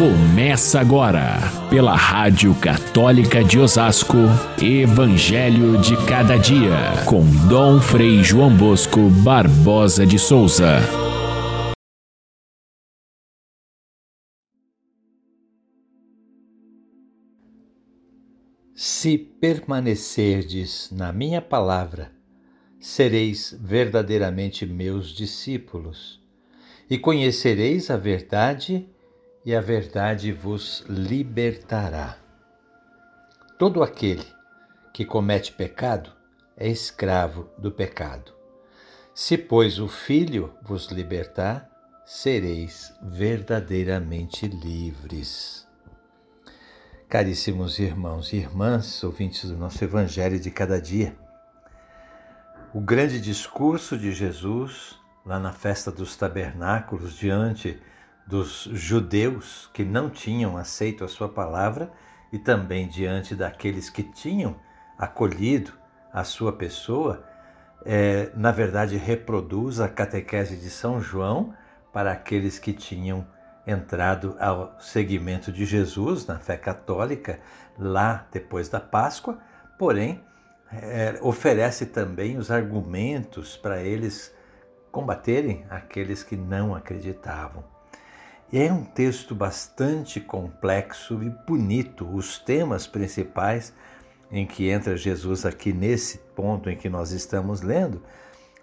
Começa agora, pela Rádio Católica de Osasco, Evangelho de Cada Dia, com Dom Frei João Bosco Barbosa de Souza. Se permanecerdes na minha palavra, sereis verdadeiramente meus discípulos, e conhecereis a verdade e a verdade vos libertará. Todo aquele que comete pecado é escravo do pecado. Se, pois, o Filho vos libertar, sereis verdadeiramente livres. Caríssimos irmãos e irmãs, ouvintes do nosso Evangelho de cada dia, o grande discurso de Jesus lá na festa dos tabernáculos diante dos judeus que não tinham aceito a sua palavra e também diante daqueles que tinham acolhido a sua pessoa, é, na verdade reproduz a catequese de São João para aqueles que tinham entrado ao seguimento de Jesus na fé católica lá depois da Páscoa, porém é, oferece também os argumentos para eles combaterem aqueles que não acreditavam. É um texto bastante complexo e bonito. Os temas principais em que entra Jesus aqui nesse ponto em que nós estamos lendo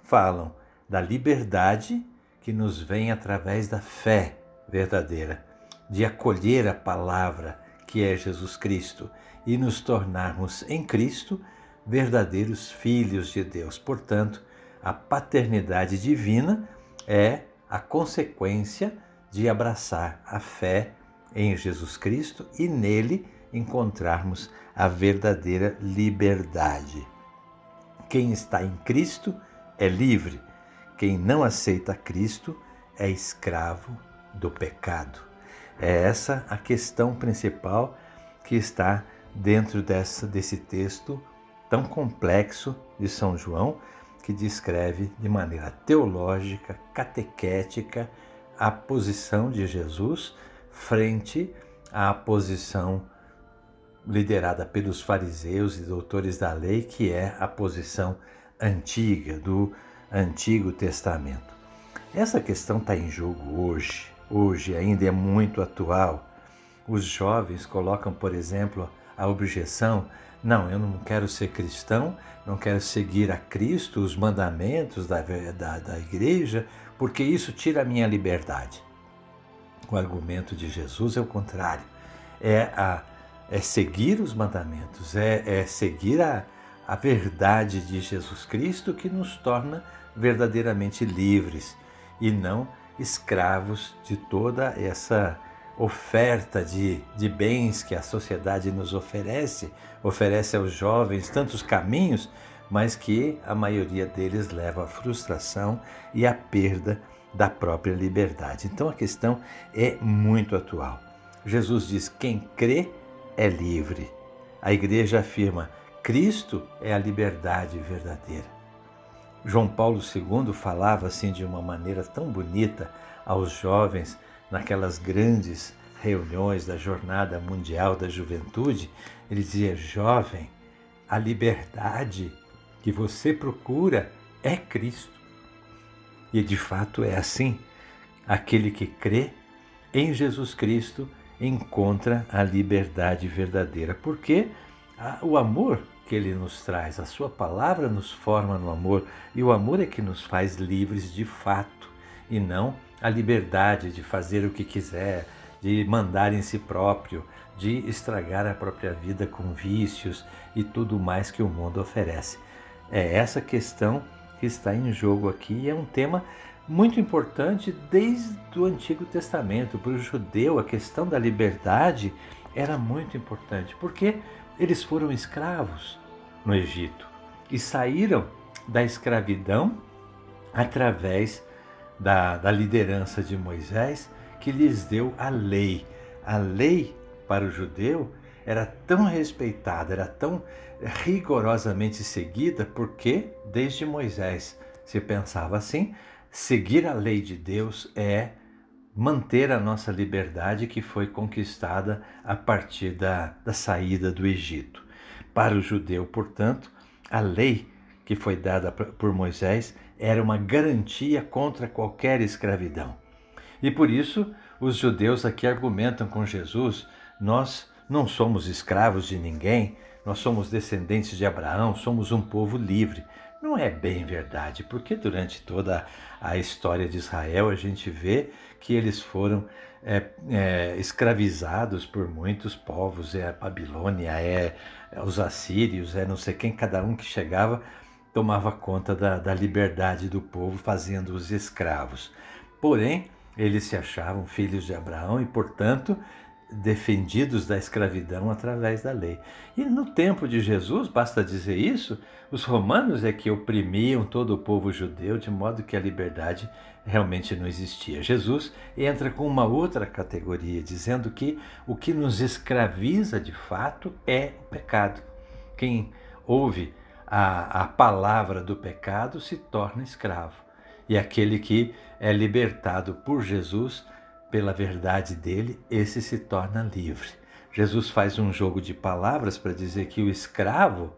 falam da liberdade que nos vem através da fé verdadeira, de acolher a palavra que é Jesus Cristo e nos tornarmos em Cristo verdadeiros filhos de Deus. Portanto, a paternidade divina é a consequência de abraçar a fé em Jesus Cristo e nele encontrarmos a verdadeira liberdade. Quem está em Cristo é livre, quem não aceita Cristo é escravo do pecado. É essa a questão principal que está dentro dessa, desse texto tão complexo de São João, que descreve de maneira teológica, catequética, a posição de Jesus frente à posição liderada pelos fariseus e doutores da lei, que é a posição antiga do Antigo Testamento. Essa questão está em jogo hoje, hoje ainda é muito atual. Os jovens colocam, por exemplo, a objeção: não, eu não quero ser cristão, não quero seguir a Cristo, os mandamentos da, da, da igreja, porque isso tira a minha liberdade. O argumento de Jesus é o contrário. É, a, é seguir os mandamentos, é, é seguir a, a verdade de Jesus Cristo que nos torna verdadeiramente livres e não escravos de toda essa oferta de, de bens que a sociedade nos oferece, oferece aos jovens tantos caminhos, mas que a maioria deles leva à frustração e à perda da própria liberdade. Então a questão é muito atual. Jesus diz: quem crê é livre. A igreja afirma: Cristo é a liberdade verdadeira. João Paulo II falava assim de uma maneira tão bonita aos jovens naquelas grandes reuniões da Jornada Mundial da Juventude. Ele dizia: Jovem, a liberdade que você procura é Cristo. E de fato é assim. Aquele que crê em Jesus Cristo encontra a liberdade verdadeira, porque o amor que ele nos traz, a sua palavra nos forma no amor, e o amor é que nos faz livres de fato, e não a liberdade de fazer o que quiser, de mandar em si próprio, de estragar a própria vida com vícios e tudo mais que o mundo oferece. É essa questão que está em jogo aqui e é um tema muito importante desde o Antigo Testamento. Para o judeu, a questão da liberdade era muito importante, porque eles foram escravos no Egito e saíram da escravidão através da, da liderança de Moisés, que lhes deu a lei. A lei para o judeu era tão respeitada, era tão rigorosamente seguida, porque desde Moisés se pensava assim: seguir a lei de Deus é manter a nossa liberdade que foi conquistada a partir da, da saída do Egito. Para o judeu, portanto, a lei que foi dada por Moisés era uma garantia contra qualquer escravidão. E por isso, os judeus aqui argumentam com Jesus: nós não somos escravos de ninguém, nós somos descendentes de Abraão, somos um povo livre. Não é bem verdade, porque durante toda a história de Israel a gente vê que eles foram é, é, escravizados por muitos povos, é a Babilônia, é, é, os assírios, é não sei quem, cada um que chegava tomava conta da, da liberdade do povo, fazendo-os escravos. Porém, eles se achavam filhos de Abraão e, portanto, defendidos da escravidão através da lei. E no tempo de Jesus, basta dizer isso, os romanos é que oprimiam todo o povo judeu, de modo que a liberdade realmente não existia. Jesus entra com uma outra categoria, dizendo que o que nos escraviza de fato é o pecado. Quem ouve a, a palavra do pecado se torna escravo. E aquele que é libertado por Jesus pela verdade dele, esse se torna livre. Jesus faz um jogo de palavras para dizer que o escravo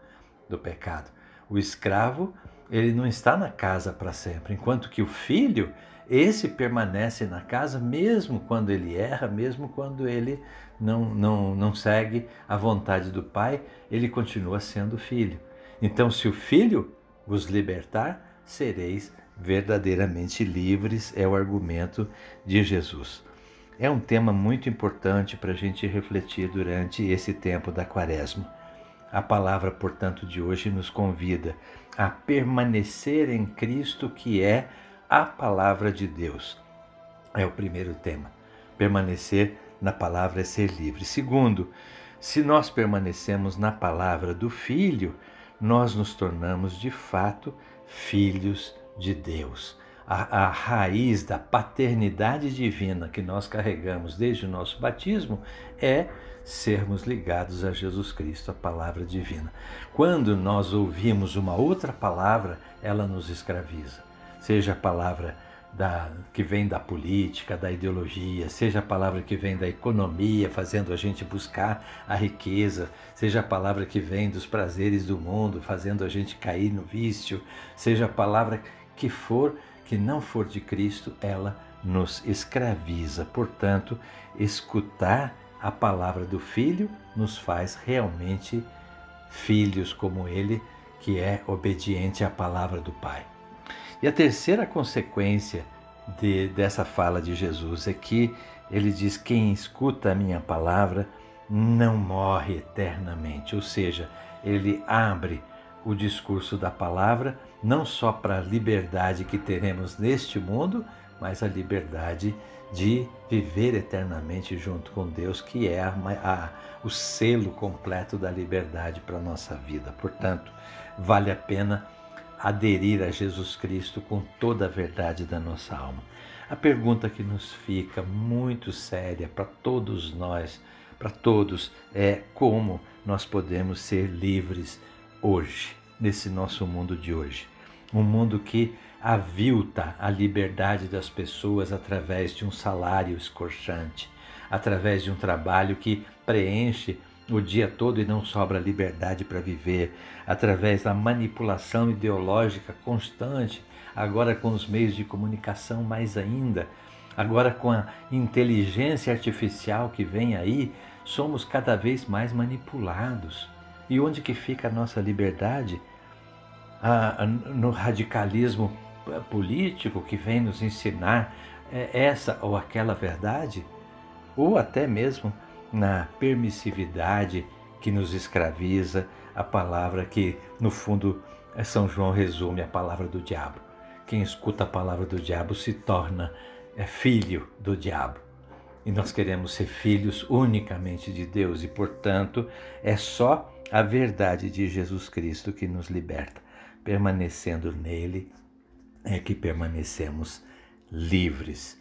do pecado, o escravo, ele não está na casa para sempre, enquanto que o filho, esse permanece na casa mesmo quando ele erra, mesmo quando ele não, não, não segue a vontade do pai, ele continua sendo filho. Então, se o filho vos libertar, sereis verdadeiramente livres, é o argumento de Jesus. É um tema muito importante para a gente refletir durante esse tempo da quaresma. A palavra, portanto, de hoje nos convida a permanecer em Cristo, que é a palavra de Deus. É o primeiro tema. Permanecer na palavra é ser livre. Segundo, se nós permanecemos na palavra do Filho, nós nos tornamos de fato filhos de Deus. A, a, raiz da paternidade divina que nós carregamos desde o nosso batismo é sermos ligados a Jesus Cristo, a palavra divina. Quando nós ouvimos uma outra palavra, ela nos escraviza. Seja a palavra da, que vem da política, da ideologia, seja a palavra que vem da economia, fazendo a gente buscar a riqueza, seja a palavra que vem dos prazeres do mundo, fazendo a gente cair no vício, seja a palavra que for, que não for de Cristo, ela nos escraviza. Portanto, escutar a palavra do Filho nos faz realmente filhos como ele, que é obediente à palavra do Pai. E a terceira consequência de, dessa fala de Jesus é que ele diz: Quem escuta a minha palavra não morre eternamente. Ou seja, ele abre o discurso da palavra não só para a liberdade que teremos neste mundo, mas a liberdade de viver eternamente junto com Deus, que é a, a, o selo completo da liberdade para a nossa vida. Portanto, vale a pena aderir a Jesus Cristo com toda a verdade da nossa alma. A pergunta que nos fica muito séria para todos nós, para todos, é como nós podemos ser livres hoje, nesse nosso mundo de hoje. Um mundo que avilta a liberdade das pessoas através de um salário escorchante, através de um trabalho que preenche o dia todo e não sobra liberdade para viver, através da manipulação ideológica constante, agora com os meios de comunicação mais ainda, agora com a inteligência artificial que vem aí, somos cada vez mais manipulados. E onde que fica a nossa liberdade? Ah, no radicalismo político que vem nos ensinar é, essa ou aquela verdade? Ou até mesmo na permissividade que nos escraviza, a palavra que, no fundo, São João resume a palavra do diabo. Quem escuta a palavra do diabo se torna é, filho do diabo. E nós queremos ser filhos unicamente de Deus, e, portanto, é só a verdade de Jesus Cristo que nos liberta. Permanecendo nele é que permanecemos livres.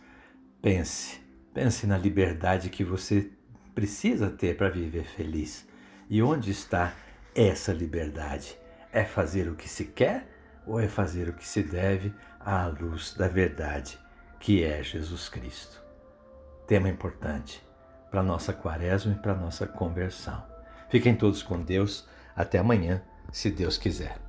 Pense, pense na liberdade que você precisa ter para viver feliz. E onde está essa liberdade? É fazer o que se quer ou é fazer o que se deve à luz da verdade, que é Jesus Cristo? tema importante para nossa quaresma e para nossa conversão. Fiquem todos com Deus. Até amanhã, se Deus quiser.